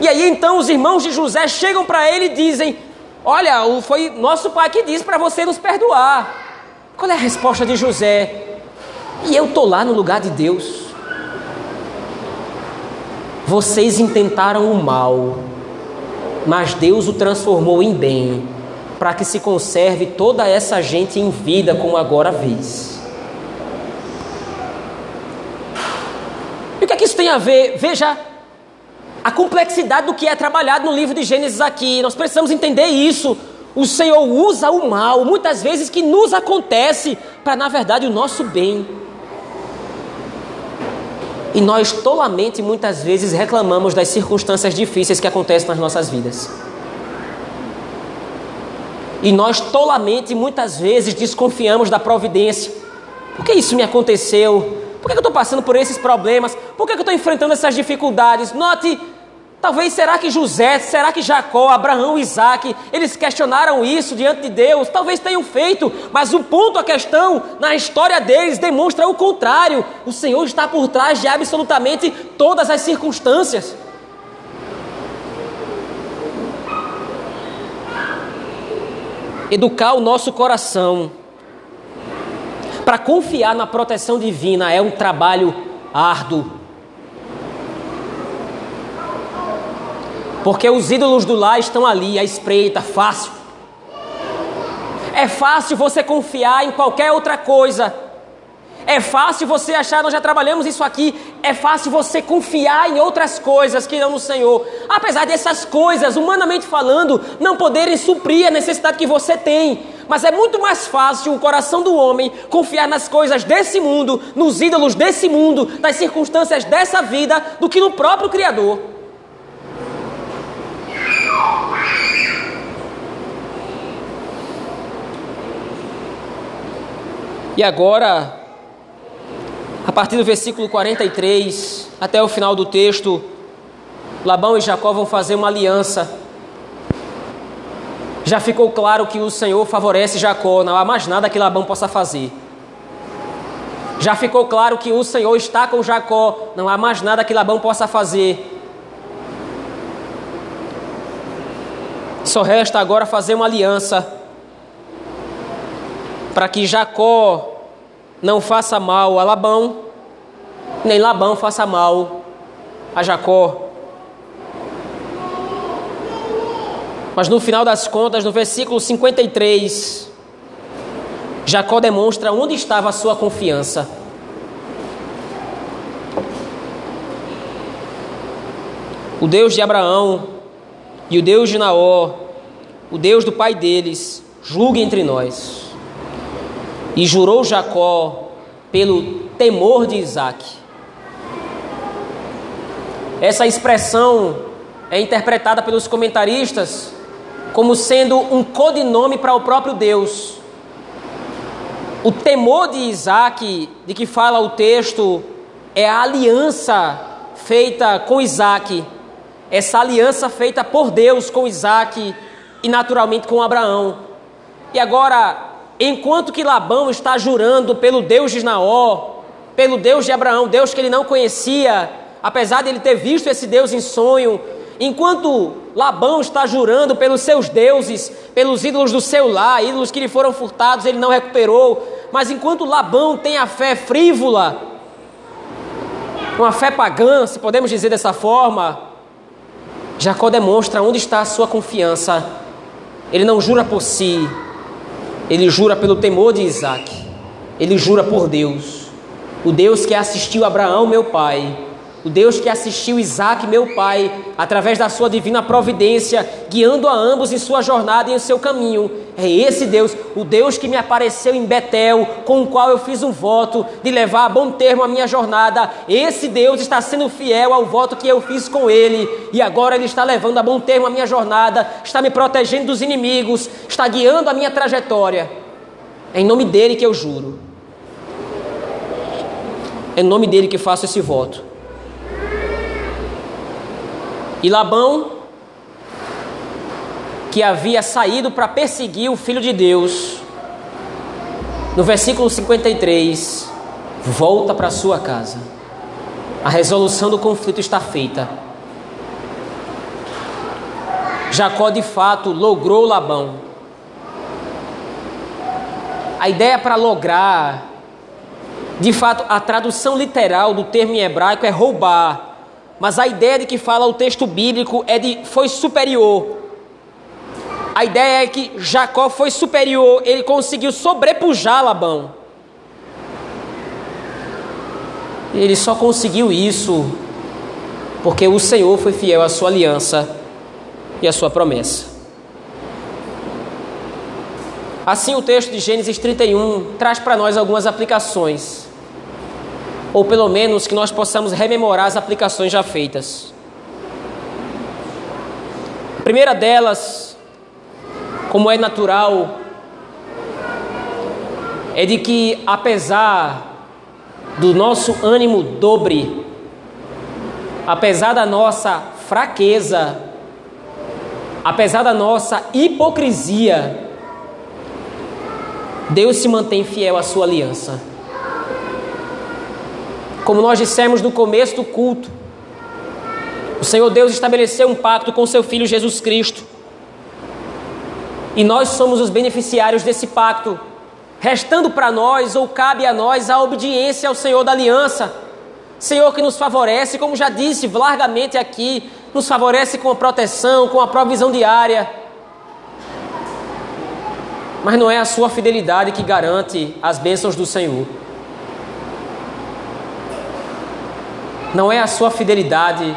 E aí então os irmãos de José chegam para ele e dizem: Olha, foi nosso pai que disse para você nos perdoar. Qual é a resposta de José? E eu estou lá no lugar de Deus. Vocês intentaram o mal, mas Deus o transformou em bem, para que se conserve toda essa gente em vida como agora vês. E o que é que isso tem a ver? Veja a complexidade do que é trabalhado no livro de Gênesis aqui. Nós precisamos entender isso. O Senhor usa o mal, muitas vezes que nos acontece, para na verdade o nosso bem. E nós tolamente muitas vezes reclamamos das circunstâncias difíceis que acontecem nas nossas vidas. E nós tolamente muitas vezes desconfiamos da providência. Por que isso me aconteceu? Por que eu estou passando por esses problemas? Por que eu estou enfrentando essas dificuldades? Note Talvez será que José, será que Jacó, Abraão, Isaac, eles questionaram isso diante de Deus? Talvez tenham feito, mas o ponto, a questão na história deles demonstra o contrário. O Senhor está por trás de absolutamente todas as circunstâncias. Educar o nosso coração para confiar na proteção divina é um trabalho árduo. Porque os ídolos do lar estão ali, à espreita, fácil. É fácil você confiar em qualquer outra coisa. É fácil você achar, nós já trabalhamos isso aqui, é fácil você confiar em outras coisas que não no Senhor. Apesar dessas coisas, humanamente falando, não poderem suprir a necessidade que você tem. Mas é muito mais fácil o coração do homem confiar nas coisas desse mundo, nos ídolos desse mundo, nas circunstâncias dessa vida, do que no próprio Criador. E agora, a partir do versículo 43 até o final do texto, Labão e Jacó vão fazer uma aliança. Já ficou claro que o Senhor favorece Jacó, não há mais nada que Labão possa fazer. Já ficou claro que o Senhor está com Jacó, não há mais nada que Labão possa fazer. Só resta agora fazer uma aliança para que Jacó não faça mal a Labão, nem Labão faça mal a Jacó. Mas no final das contas, no versículo 53, Jacó demonstra onde estava a sua confiança. O Deus de Abraão e o Deus de Naó, o Deus do pai deles, julgue entre nós. E jurou Jacó pelo temor de Isaac. Essa expressão é interpretada pelos comentaristas como sendo um codinome para o próprio Deus. O temor de Isaac, de que fala o texto, é a aliança feita com Isaac. Essa aliança feita por Deus com Isaac e naturalmente com Abraão. E agora, enquanto que Labão está jurando pelo Deus de Naó, pelo Deus de Abraão, Deus que ele não conhecia, apesar de ele ter visto esse Deus em sonho, Enquanto Labão está jurando pelos seus deuses, pelos ídolos do seu lar, ídolos que lhe foram furtados, ele não recuperou. Mas enquanto Labão tem a fé frívola, uma fé pagã, se podemos dizer dessa forma, Jacó demonstra onde está a sua confiança. Ele não jura por si, ele jura pelo temor de Isaac, ele jura por Deus, o Deus que assistiu Abraão, meu pai o Deus que assistiu Isaac, meu pai, através da sua divina providência, guiando a ambos em sua jornada e em seu caminho. É esse Deus, o Deus que me apareceu em Betel, com o qual eu fiz um voto de levar a bom termo a minha jornada. Esse Deus está sendo fiel ao voto que eu fiz com ele, e agora ele está levando a bom termo a minha jornada, está me protegendo dos inimigos, está guiando a minha trajetória. É em nome dele que eu juro. É em nome dele que faço esse voto. E Labão, que havia saído para perseguir o filho de Deus, no versículo 53, volta para sua casa. A resolução do conflito está feita. Jacó de fato logrou Labão. A ideia para lograr, de fato, a tradução literal do termo em hebraico é roubar mas a ideia de que fala o texto bíblico é de foi superior. A ideia é que Jacó foi superior, ele conseguiu sobrepujar Labão. Ele só conseguiu isso porque o Senhor foi fiel à sua aliança e à sua promessa. Assim, o texto de Gênesis 31 traz para nós algumas aplicações ou pelo menos que nós possamos rememorar as aplicações já feitas. A primeira delas, como é natural, é de que apesar do nosso ânimo dobre, apesar da nossa fraqueza, apesar da nossa hipocrisia, Deus se mantém fiel à sua aliança. Como nós dissemos no começo do culto, o Senhor Deus estabeleceu um pacto com seu Filho Jesus Cristo. E nós somos os beneficiários desse pacto, restando para nós, ou cabe a nós, a obediência ao Senhor da aliança. Senhor que nos favorece, como já disse largamente aqui, nos favorece com a proteção, com a provisão diária. Mas não é a sua fidelidade que garante as bênçãos do Senhor. Não é a sua fidelidade,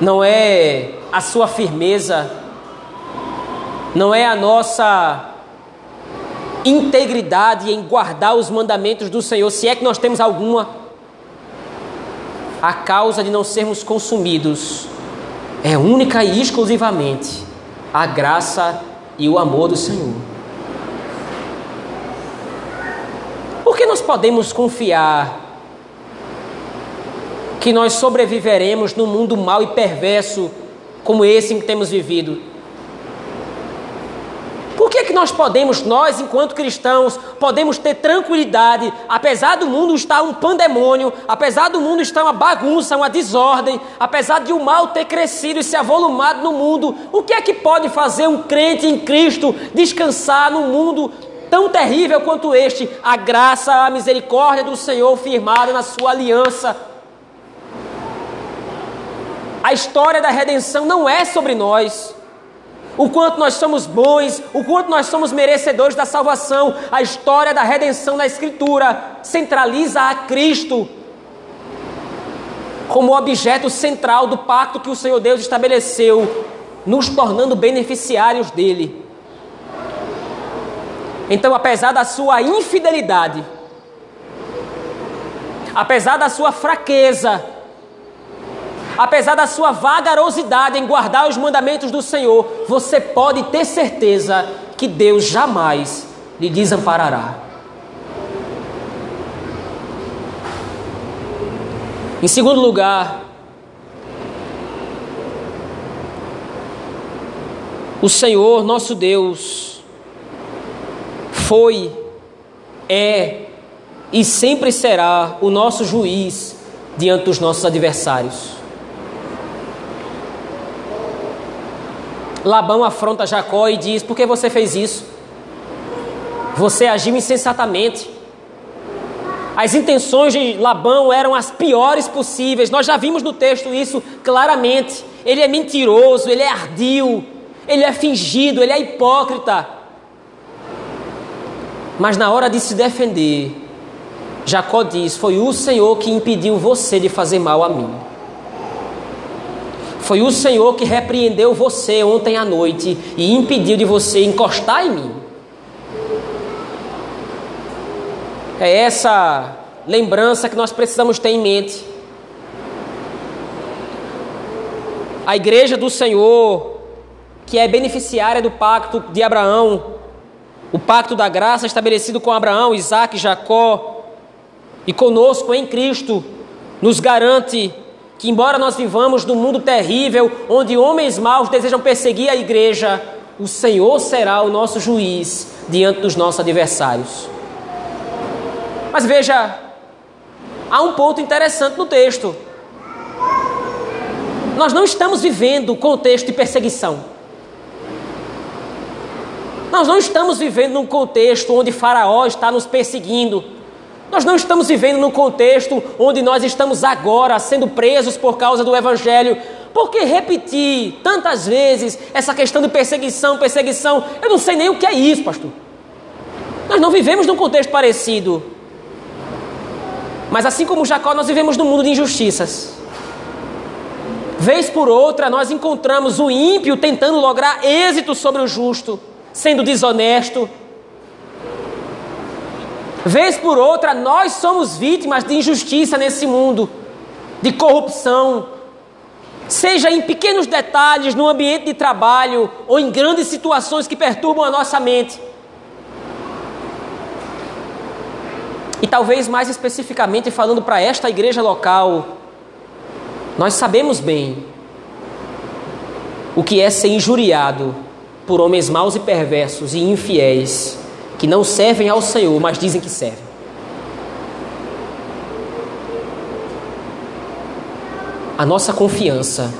não é a sua firmeza, não é a nossa integridade em guardar os mandamentos do Senhor, se é que nós temos alguma, a causa de não sermos consumidos é única e exclusivamente a graça e o amor do Senhor. Por que nós podemos confiar que nós sobreviveremos num mundo mau e perverso como esse em que temos vivido? Por que, que nós podemos, nós enquanto cristãos, podemos ter tranquilidade, apesar do mundo estar um pandemônio, apesar do mundo estar uma bagunça, uma desordem, apesar de o mal ter crescido e se avolumado no mundo, o que é que pode fazer um crente em Cristo descansar num mundo tão terrível quanto este, a graça, a misericórdia do Senhor firmada na sua aliança. A história da redenção não é sobre nós, o quanto nós somos bons, o quanto nós somos merecedores da salvação. A história da redenção na Escritura centraliza a Cristo como objeto central do pacto que o Senhor Deus estabeleceu, nos tornando beneficiários dele. Então, apesar da sua infidelidade, apesar da sua fraqueza, apesar da sua vagarosidade em guardar os mandamentos do Senhor, você pode ter certeza que Deus jamais lhe desamparará. Em segundo lugar, o Senhor nosso Deus foi, é e sempre será o nosso juiz diante dos nossos adversários. Labão afronta Jacó e diz: Por que você fez isso? Você agiu insensatamente. As intenções de Labão eram as piores possíveis. Nós já vimos no texto isso claramente. Ele é mentiroso, ele é ardil, ele é fingido, ele é hipócrita. Mas na hora de se defender, Jacó diz: Foi o Senhor que impediu você de fazer mal a mim. Foi o Senhor que repreendeu você ontem à noite e impediu de você encostar em mim. É essa lembrança que nós precisamos ter em mente. A igreja do Senhor, que é beneficiária do pacto de Abraão, o pacto da graça estabelecido com Abraão, Isaac e Jacó, e conosco em Cristo, nos garante que, embora nós vivamos num mundo terrível, onde homens maus desejam perseguir a igreja, o Senhor será o nosso juiz diante dos nossos adversários. Mas veja, há um ponto interessante no texto. Nós não estamos vivendo o contexto de perseguição. Nós não estamos vivendo num contexto onde Faraó está nos perseguindo. Nós não estamos vivendo num contexto onde nós estamos agora sendo presos por causa do Evangelho. Por que repetir tantas vezes essa questão de perseguição, perseguição? Eu não sei nem o que é isso, pastor. Nós não vivemos num contexto parecido. Mas assim como Jacó, nós vivemos num mundo de injustiças. Vez por outra, nós encontramos o ímpio tentando lograr êxito sobre o justo, sendo desonesto. Vez por outra, nós somos vítimas de injustiça nesse mundo, de corrupção, seja em pequenos detalhes no ambiente de trabalho ou em grandes situações que perturbam a nossa mente. E talvez mais especificamente falando para esta igreja local, nós sabemos bem o que é ser injuriado por homens maus e perversos e infiéis que não servem ao Senhor, mas dizem que servem. A nossa confiança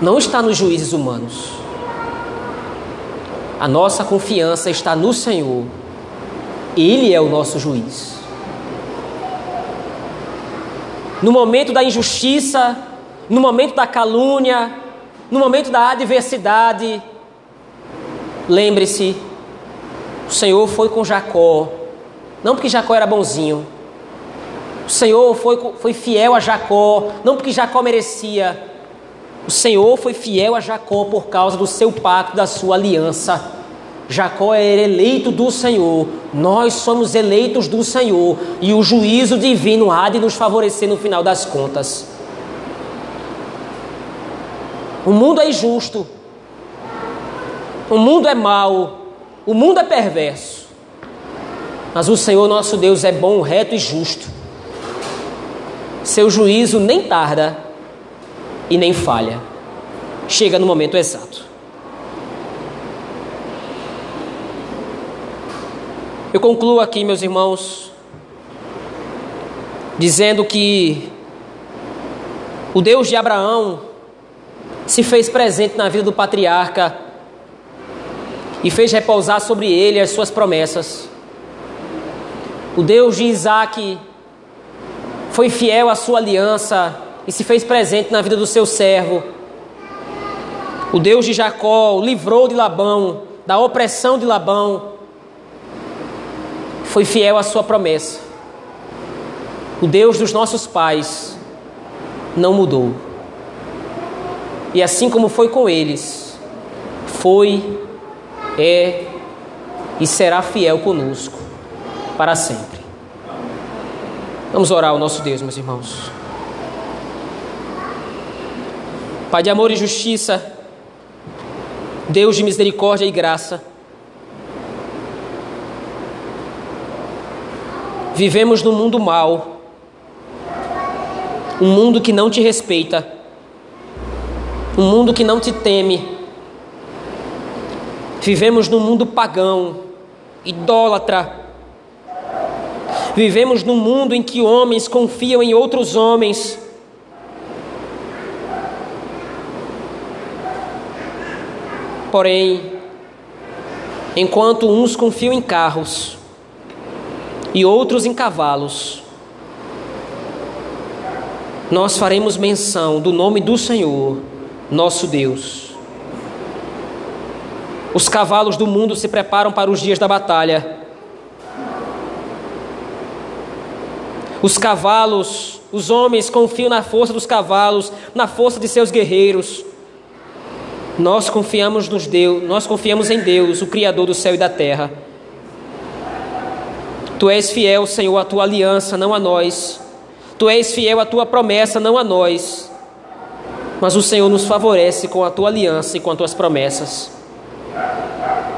não está nos juízes humanos. A nossa confiança está no Senhor. Ele é o nosso juiz. No momento da injustiça, no momento da calúnia, no momento da adversidade, lembre-se o Senhor foi com Jacó, não porque Jacó era bonzinho. O Senhor foi, foi fiel a Jacó, não porque Jacó merecia. O Senhor foi fiel a Jacó por causa do seu pacto, da sua aliança. Jacó era eleito do Senhor, nós somos eleitos do Senhor e o juízo divino há de nos favorecer no final das contas. O mundo é injusto, o mundo é mau, o mundo é perverso, mas o Senhor nosso Deus é bom, reto e justo. Seu juízo nem tarda e nem falha. Chega no momento exato. Eu concluo aqui, meus irmãos, dizendo que o Deus de Abraão se fez presente na vida do patriarca e fez repousar sobre ele as suas promessas. O Deus de Isaac foi fiel à sua aliança e se fez presente na vida do seu servo. O Deus de Jacó livrou de Labão, da opressão de Labão. Foi fiel à sua promessa. O Deus dos nossos pais não mudou. E assim como foi com eles, foi, é e será fiel conosco para sempre. Vamos orar ao nosso Deus, meus irmãos. Pai de amor e justiça, Deus de misericórdia e graça, vivemos num mundo mau, um mundo que não te respeita, um mundo que não te teme. Vivemos num mundo pagão, idólatra. Vivemos num mundo em que homens confiam em outros homens. Porém, enquanto uns confiam em carros e outros em cavalos, nós faremos menção do nome do Senhor, nosso Deus. Os cavalos do mundo se preparam para os dias da batalha. Os cavalos, os homens confiam na força dos cavalos, na força de seus guerreiros. Nós confiamos nos Deus, nós confiamos em Deus, o criador do céu e da terra. Tu és fiel, Senhor, à tua aliança, não a nós. Tu és fiel à tua promessa, não a nós. Mas o Senhor nos favorece com a tua aliança e com as tuas promessas.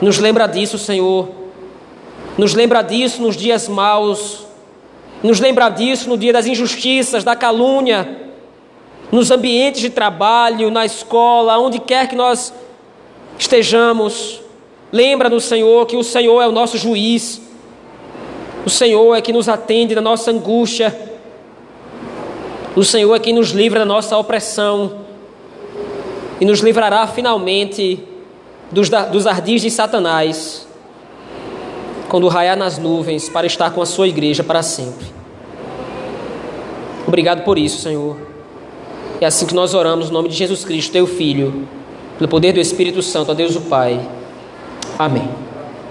Nos lembra disso, Senhor. Nos lembra disso nos dias maus. Nos lembra disso no dia das injustiças, da calúnia, nos ambientes de trabalho, na escola, onde quer que nós estejamos. Lembra-nos, Senhor, que o Senhor é o nosso juiz. O Senhor é que nos atende na nossa angústia. O Senhor é quem nos livra da nossa opressão e nos livrará finalmente dos, dos ardis de Satanás, quando raiar nas nuvens, para estar com a sua igreja para sempre. Obrigado por isso, Senhor. É assim que nós oramos, no nome de Jesus Cristo, teu Filho, pelo poder do Espírito Santo, a Deus o Pai. Amém.